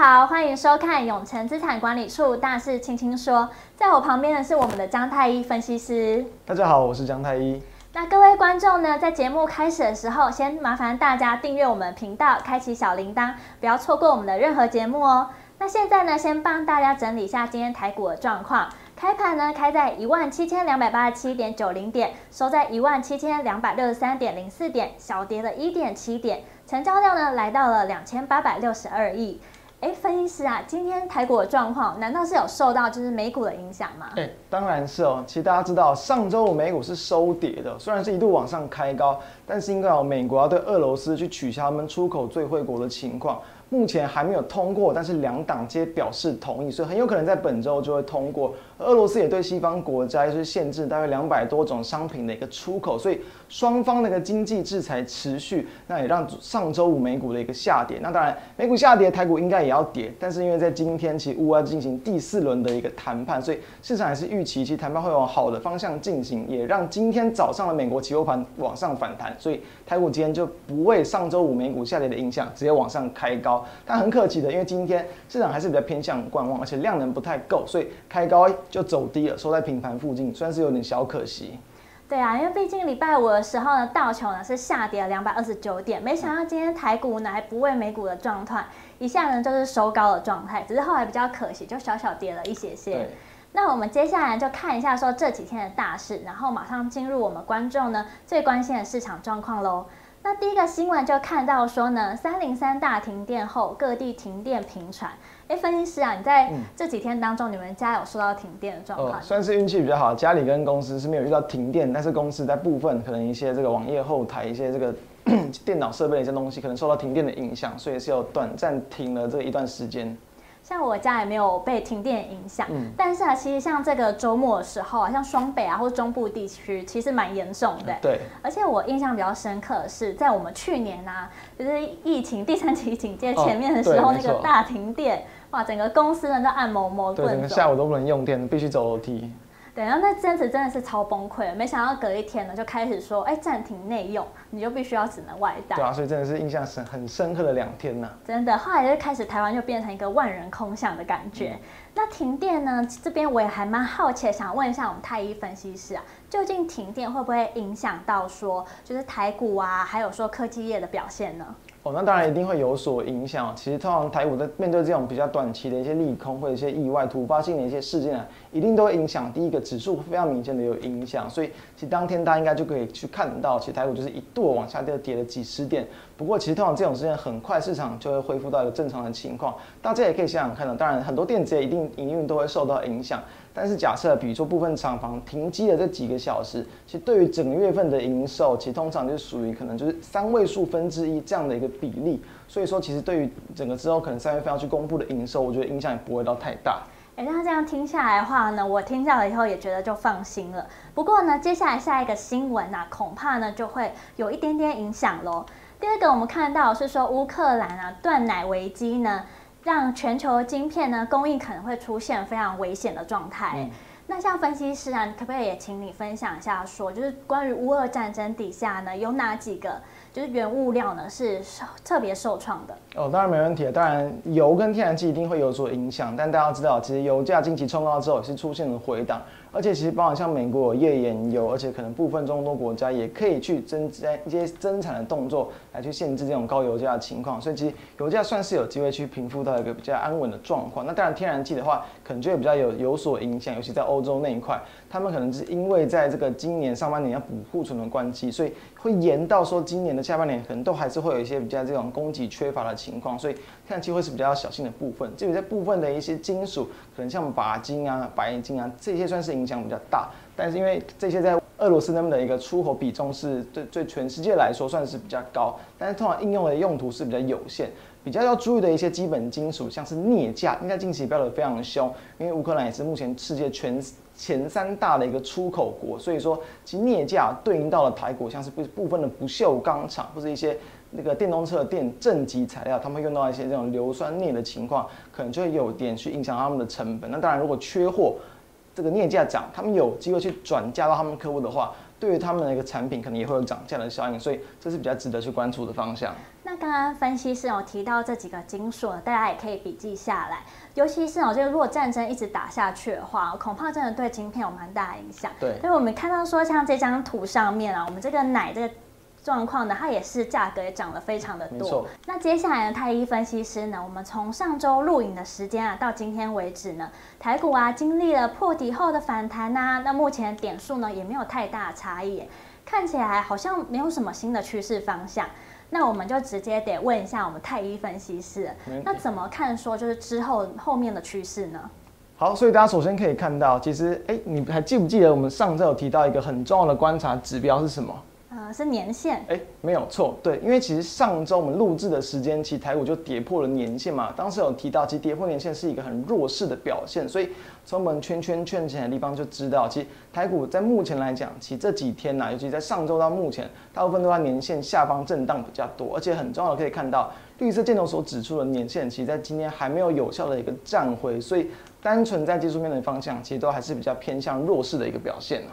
好，欢迎收看永诚资产管理处大事轻轻说。在我旁边的是我们的张太一分析师。大家好，我是张太一。那各位观众呢，在节目开始的时候，先麻烦大家订阅我们频道，开启小铃铛，不要错过我们的任何节目哦。那现在呢，先帮大家整理一下今天台股的状况。开盘呢，开在一万七千两百八十七点九零点，收在一万七千两百六十三点零四点，小跌了一点七点，成交量呢来到了两千八百六十二亿。哎，分析师啊，今天台股的状况难道是有受到就是美股的影响吗？哎，当然是哦。其实大家知道，上周五美股是收跌的，虽然是一度往上开高，但是因为美国要对俄罗斯去取消他们出口最惠国的情况。目前还没有通过，但是两党皆表示同意，所以很有可能在本周就会通过。俄罗斯也对西方国家就是限制大约两百多种商品的一个出口，所以双方那个经济制裁持续，那也让上周五美股的一个下跌。那当然，美股下跌，台股应该也要跌。但是因为在今天其实乌要进行第四轮的一个谈判，所以市场还是预期其实谈判会往好的方向进行，也让今天早上的美国期货盘往上反弹，所以台股今天就不为上周五美股下跌的影响，直接往上开高。但很可惜的，因为今天市场还是比较偏向观望，而且量能不太够，所以开高就走低了，收在平盘附近，算是有点小可惜。对啊，因为毕竟礼拜五的时候呢，道琼呢是下跌了两百二十九点，没想到今天台股呢还不为美股的状态，一下呢就是收高的状态，只是后来比较可惜，就小小跌了一些些。那我们接下来就看一下说这几天的大事，然后马上进入我们观众呢最关心的市场状况喽。那第一个新闻就看到说呢，三零三大停电后，各地停电频传。哎，分析师啊，你在这几天当中，嗯、你们家有受到停电的状况？算是运气比较好，家里跟公司是没有遇到停电，但是公司在部分可能一些这个网页后台、一些这个 电脑设备的一些东西，可能受到停电的影响，所以是有短暂停了这一段时间。像我家也没有被停电影响，嗯、但是啊，其实像这个周末的时候啊，像双北啊或者中部地区，其实蛮严重的。对，而且我印象比较深刻的是，在我们去年啊，就是疫情第三期警戒前面的时候，哦、那个大停电，哇，整个公司呢都按某某，对，整个下午都不能用电，必须走楼梯。对，然后那阵子真的是超崩溃，没想到隔一天呢就开始说，哎，暂停内用，你就必须要只能外带。对啊，所以真的是印象深很深刻的两天呐。真的，后来就开始台湾就变成一个万人空巷的感觉。嗯、那停电呢，这边我也还蛮好奇，想问一下我们太医分析师啊，究竟停电会不会影响到说，就是台股啊，还有说科技业的表现呢？那当然一定会有所影响。其实通常台股在面对这种比较短期的一些利空或者一些意外突发性的一些事件啊，一定都会影响。第一个指数非常明显的有影响，所以其实当天大家应该就可以去看到，其实台股就是一度往下跌，跌了几十点。不过其实通常这种事件很快市场就会恢复到一个正常的情况。大家也可以想想看到，当然很多电子业一定营运都会受到影响。但是假设，比如说部分厂房停机的这几个小时，其实对于整个月份的营收，其实通常就属于可能就是三位数分之一这样的一个比例。所以说，其实对于整个之后可能三月份要去公布的营收，我觉得影响也不会到太大。哎，那这样听下来的话呢，我听到了以后也觉得就放心了。不过呢，接下来下一个新闻啊，恐怕呢就会有一点点影响喽。第二个，我们看到是说乌克兰啊断奶危机呢。让全球晶片呢供应可能会出现非常危险的状态。嗯、那像分析师啊，可不可以也请你分享一下说，说就是关于乌俄战争底下呢，有哪几个就是原物料呢是受特别受创的？哦，当然没问题。当然，油跟天然气一定会有所影响，但大家要知道，其实油价近期冲高之后也是出现了回档。而且其实包含像美国有页岩油，而且可能部分中东国家也可以去增加一些增产的动作，来去限制这种高油价的情况。所以其实油价算是有机会去平复到一个比较安稳的状况。那当然天然气的话，可能就会比较有有所影响，尤其在欧洲那一块，他们可能是因为在这个今年上半年要补库存的关系，所以会延到说今年的下半年可能都还是会有一些比较这种供给缺乏的情况。所以天然气会是比较小心的部分。至于在部分的一些金属，可能像鈀金啊、白金啊这些，算是影响比较大，但是因为这些在俄罗斯那边的一个出口比重是对对全世界来说算是比较高，但是通常应用的用途是比较有限。比较要注意的一些基本金属，像是镍价，应该近期飙得非常凶，因为乌克兰也是目前世界全前三大的一个出口国，所以说其镍价对应到了台股，像是部部分的不锈钢厂或者一些那个电动车的电正极材料，他们用到一些这种硫酸镍的情况，可能就会有点去影响他们的成本。那当然，如果缺货。这个镍价涨，他们有机会去转嫁到他们客户的话，对于他们的一个产品可能也会有涨价的效应，所以这是比较值得去关注的方向。那刚刚分析师有提到这几个金属，大家也可以笔记下来。尤其是哦，就是如果战争一直打下去的话，恐怕真的对晶片有蛮大的影响。对，所以我们看到说，像这张图上面啊，我们这个奶这个。状况呢，它也是价格也涨得非常的多。那接下来呢，太一分析师呢，我们从上周录影的时间啊，到今天为止呢，台股啊经历了破底后的反弹啊，那目前点数呢也没有太大差异，看起来好像没有什么新的趋势方向。那我们就直接得问一下我们太一分析师，那怎么看说就是之后后面的趋势呢？好，所以大家首先可以看到，其实哎，你还记不记得我们上周有提到一个很重要的观察指标是什么？呃，是年线，哎、没有错，对，因为其实上周我们录制的时间，其实台股就跌破了年线嘛。当时有提到，其实跌破年线是一个很弱势的表现，所以从我们圈圈圈起来的地方就知道，其实台股在目前来讲，其实这几天呐、尤其在上周到目前，大部分都在年线下方震荡比较多，而且很重要的可以看到，绿色箭头所指出的年线，其实在今天还没有有效的一个站回，所以单纯在技术面的方向，其实都还是比较偏向弱势的一个表现呢。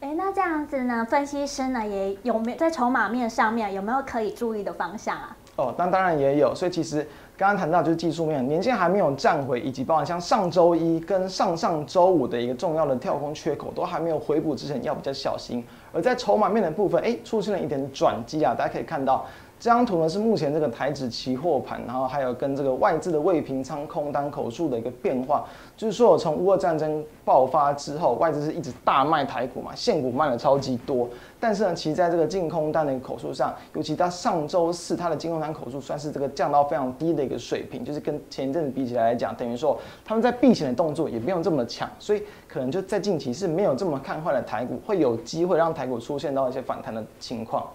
哎，那这样子呢？分析师呢也有没有在筹码面上面有没有可以注意的方向啊？哦，那当然也有。所以其实刚刚谈到就是技术面，年线还没有站回，以及包含像上周一跟上上周五的一个重要的跳空缺口都还没有回补之前，要比较小心。而在筹码面的部分，哎，出现了一点转机啊，大家可以看到。这张图呢是目前这个台指期货盘，然后还有跟这个外资的未平仓空单口数的一个变化，就是说从乌俄战争爆发之后，外资是一直大卖台股嘛，现股卖了超级多，但是呢，其实在这个净空单的一个口数上，尤其到上周四，它的净空单口数算是这个降到非常低的一个水平，就是跟前一阵子比起来来讲，等于说他们在避险的动作也没有这么强，所以可能就在近期是没有这么看坏的台股，会有机会让台股出现到一些反弹的情况。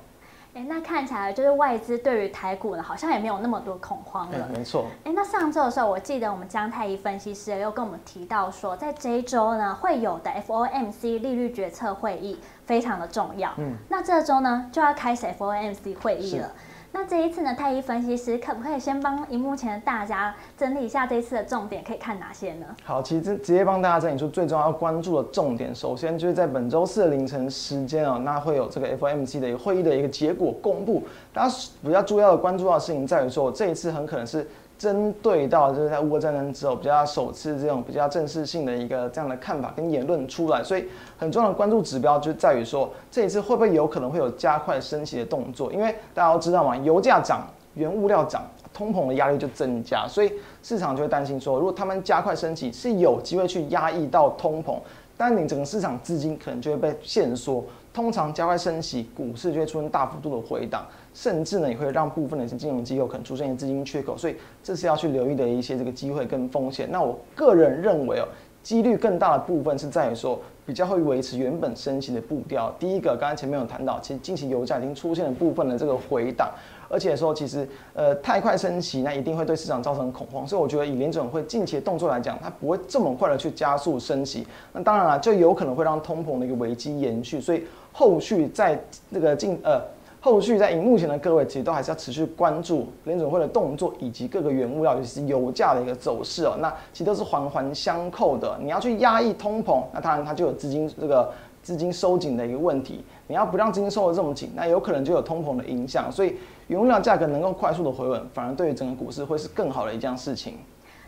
哎，那看起来就是外资对于台股呢，好像也没有那么多恐慌了。没错。哎，那上周的时候，我记得我们江太一分析师又跟我们提到说，在这一周呢，会有的 FOMC 利率决策会议非常的重要。嗯。那这周呢，就要开始 FOMC 会议了。那这一次呢，太一分析师可不可以先帮荧幕前的大家整理一下这一次的重点，可以看哪些呢？好，其实直接帮大家整理出最重要关注的重点。首先就是在本周四的凌晨时间哦，那会有这个 FOMC 的一个会议的一个结果公布。大家比较重要的关注到的事情在于说，这一次很可能是。针对到就是在乌俄战争之后比较首次这种比较正式性的一个这样的看法跟言论出来，所以很重要的关注指标就在于说，这一次会不会有可能会有加快升息的动作？因为大家都知道嘛，油价涨、原物料涨，通膨的压力就增加，所以市场就会担心说，如果他们加快升息，是有机会去压抑到通膨，但你整个市场资金可能就会被限缩。通常加快升息，股市就会出现大幅度的回档，甚至呢也会让部分的一些金融机构可能出现资金缺口，所以这是要去留意的一些这个机会跟风险。那我个人认为哦，几率更大的部分是在于说，比较会维持原本升息的步调。第一个，刚才前面有谈到，其实近期油价已经出现了部分的这个回档。而且说，其实呃太快升息，那一定会对市场造成恐慌。所以我觉得以联准会近期的动作来讲，它不会这么快的去加速升息。那当然了，就有可能会让通膨的一个危机延续。所以后续在这个进呃后续在荧幕前的各位，其实都还是要持续关注联准会的动作以及各个原物料，尤其是油价的一个走势哦。那其实都是环环相扣的。你要去压抑通膨，那当然它就有资金这个资金收紧的一个问题。你要不让资金收得这么紧，那有可能就有通膨的影响。所以原物料价格能够快速的回稳，反而对于整个股市会是更好的一件事情。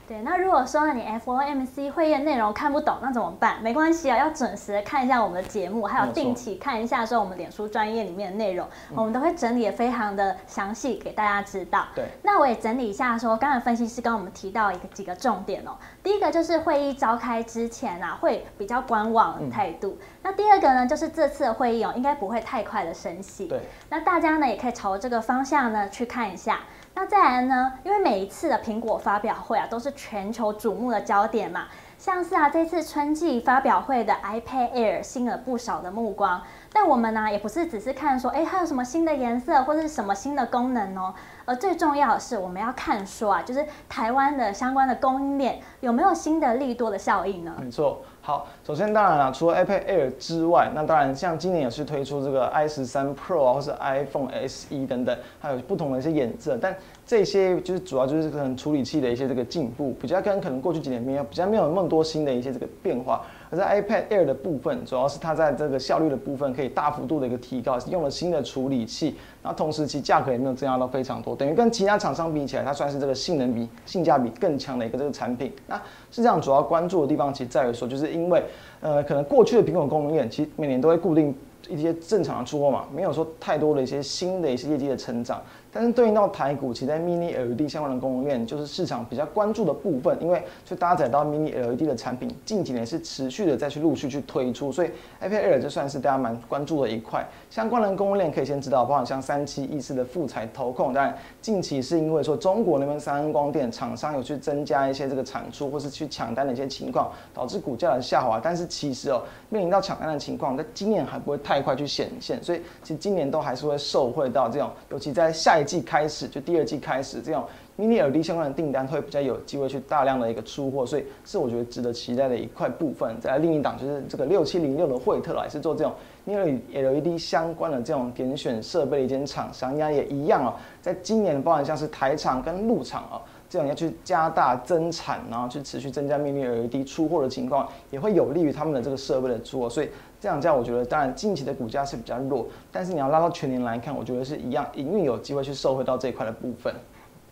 对，那如果说你 FOMC 会议内容看不懂，那怎么办？没关系啊，要准时看一下我们的节目，还有定期看一下说我们脸书专业里面的内容，我们都会整理的非常的详细给大家知道。对，那我也整理一下说，刚才分析师跟我们提到一个几个重点哦。第一个就是会议召开之前啊，会比较观望的态度。嗯。那第二个呢，就是这次的会议哦，应该不会太快的升息。对，那大家呢也可以朝这个方向呢去看一下。那再来呢？因为每一次的苹果发表会啊，都是全球瞩目的焦点嘛。像是啊，这次春季发表会的 iPad Air 吸了不少的目光。但我们呢，也不是只是看说，哎，它有什么新的颜色或者是什么新的功能哦。而最重要的是，我们要看说啊，就是台湾的相关的供应链有没有新的利多的效应呢？没错。好，首先当然了，除了 iPad Air 之外，那当然像今年也是推出这个 i 十三 Pro 啊，或是 iPhone SE 等等，还有不同的一些颜色，但这些就是主要就是可能处理器的一些这个进步，比较跟可能过去几年没有比较没有那么多新的一些这个变化。而在 iPad Air 的部分，主要是它在这个效率的部分可以大幅度的一个提高，用了新的处理器，然后同时其价格也没有增加到非常多，等于跟其他厂商比起来，它算是这个性能比性价比更强的一个这个产品。那是这样，主要关注的地方其实在于说，就是因为呃，可能过去的苹果供应链其实每年都会固定一些正常的出货嘛，没有说太多的一些新的一些业绩的成长。但是对应到台股，其实在 Mini LED 相关的供应链，就是市场比较关注的部分，因为去搭载到 Mini LED 的产品，近几年是持续的再去陆续去推出，所以 iPad Air 就算是大家蛮关注的一块。相关的供应链可以先知道，包括像三七一四的富采投控，当然近期是因为说中国那边三安光电厂商有去增加一些这个产出，或是去抢单的一些情况，导致股价的下滑。但是其实哦，面临到抢单的情况，在今年还不会太快去显现，所以其实今年都还是会受惠到这种，尤其在下一。季开始就第二季开始，这种 Mini LED 相关的订单会比较有机会去大量的一个出货，所以是我觉得值得期待的一块部分。再来另一档就是这个六七零六的惠特来是做这种 Mini LED 相关的这种点选设备的一间厂商，应该也一样哦。在今年，包含像是台厂跟陆厂啊，这样要去加大增产，然后去持续增加 Mini LED 出货的情况，也会有利于他们的这个设备的出货，所以。这样这样，我觉得当然近期的股价是比较弱，但是你要拉到全年来看，我觉得是一样，营运有机会去收回到这一块的部分。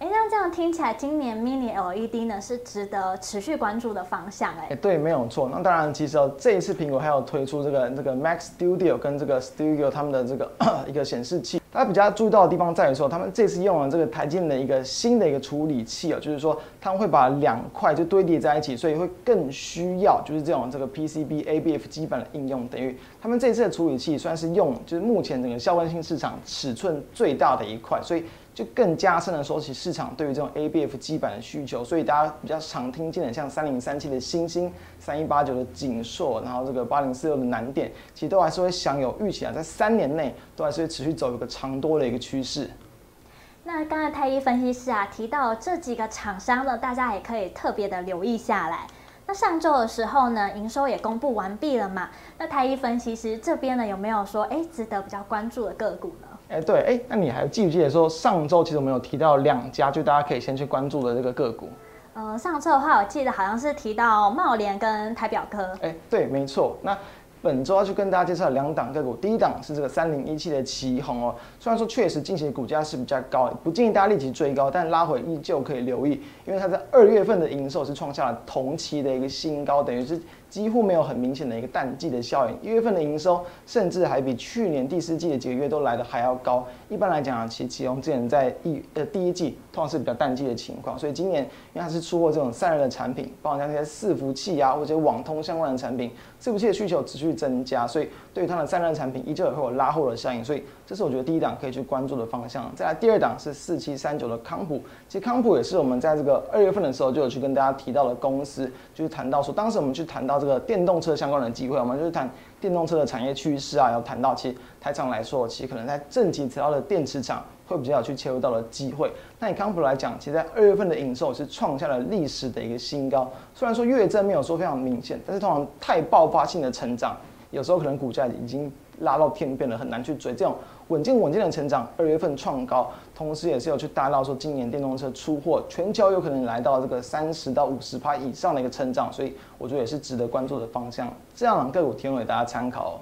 哎，那这样听起来，今年 Mini LED 呢是值得持续关注的方向。哎，对，没有错。那当然，其实哦，这一次苹果还有推出这个这个 Mac Studio 跟这个 Studio 他们的这个 一个显示器。大家比较注意到的地方在于说，他们这次用了这个台积电的一个新的一个处理器哦，就是说他们会把两块就堆叠在一起，所以会更需要就是这种这个 PCB ABF 基本的应用，等于他们这次的处理器算是用就是目前整个消费性市场尺寸最大的一块，所以。就更加深的说起市场对于这种 ABF 基板的需求，所以大家比较常听见的像三零三七的欣兴、三一八九的景硕，然后这个八零四六的南电，其实都还是会享有预期啊，在三年内都还是会持续走一个长多的一个趋势。那刚才太一分析师啊提到这几个厂商呢，大家也可以特别的留意下来。那上周的时候呢，营收也公布完毕了嘛？那太一分析师这边呢有没有说哎值得比较关注的个股呢？哎，欸、对，哎、欸，那你还记不记得说上周其实我们有提到两家，就大家可以先去关注的这个个股？呃，上周的话，我记得好像是提到茂联跟台表科。哎、欸，对，没错。那本周要去跟大家介绍两档个股，第一档是这个三零一七的旗红哦。虽然说确实近期的股价是比较高，不建议大家立即追高，但拉回依旧可以留意，因为它在二月份的营收是创下了同期的一个新高，等于是。几乎没有很明显的一个淡季的效应，一月份的营收甚至还比去年第四季的几个月都来的还要高。一般来讲啊，其奇鋐之前在一呃第一季通常是比较淡季的情况，所以今年因为它是出货这种散热的产品，包括像这些伺服器啊或者网通相关的产品，伺服器的需求持续增加，所以对于它的散热产品依旧也会有拉货的效应。所以这是我觉得第一档可以去关注的方向。再来第二档是四七三九的康普，其实康普也是我们在这个二月份的时候就有去跟大家提到的公司，就是谈到说当时我们去谈到。这个电动车相关的机会，我们就是谈电动车的产业趋势啊。要谈到其实台厂来说，其实可能在正极材料的电池厂会比较有去切入到的机会。那以康普来讲，其实在二月份的营收是创下了历史的一个新高。虽然说月增没有说非常明显，但是通常太爆发性的成长，有时候可能股价已经拉到天边了，很难去追这种。稳健稳健的成长，二月份创高，同时也是有去达到说今年电动车出货全球有可能来到这个三十到五十趴以上的一个成长，所以我觉得也是值得关注的方向。这样个股提供给大家参考。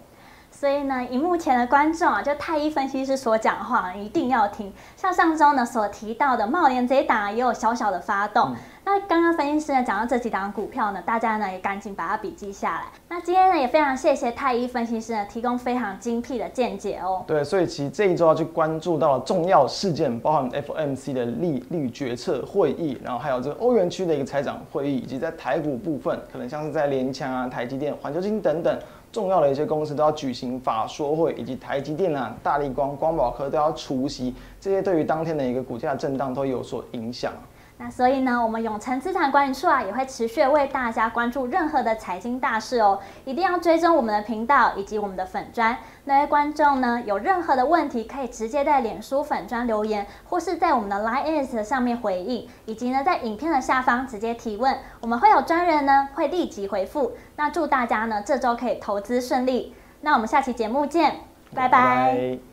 所以呢，荧幕前的观众啊，就太一分析师所讲的话一定要听。像上周呢所提到的茂联这一档也有小小的发动。嗯那刚刚分析师呢讲到这几档股票呢，大家呢也赶紧把它笔记下来。那今天呢也非常谢谢太一分析师呢提供非常精辟的见解哦。对，所以其实这一周要去关注到重要事件，包含 FMC 的利率决策会议，然后还有这个欧元区的一个财长会议，以及在台股部分，可能像是在联强啊、台积电、环球晶等等重要的一些公司都要举行法说会，以及台积电啊、大立光、光宝科都要出席，这些对于当天的一个股价震荡都有所影响。那所以呢，我们永诚资产管理处啊，也会持续为大家关注任何的财经大事哦，一定要追踪我们的频道以及我们的粉专。那位观众呢，有任何的问题，可以直接在脸书粉专留言，或是在我们的 LINE@ 上面回应，以及呢，在影片的下方直接提问，我们会有专人呢会立即回复。那祝大家呢这周可以投资顺利。那我们下期节目见，拜拜。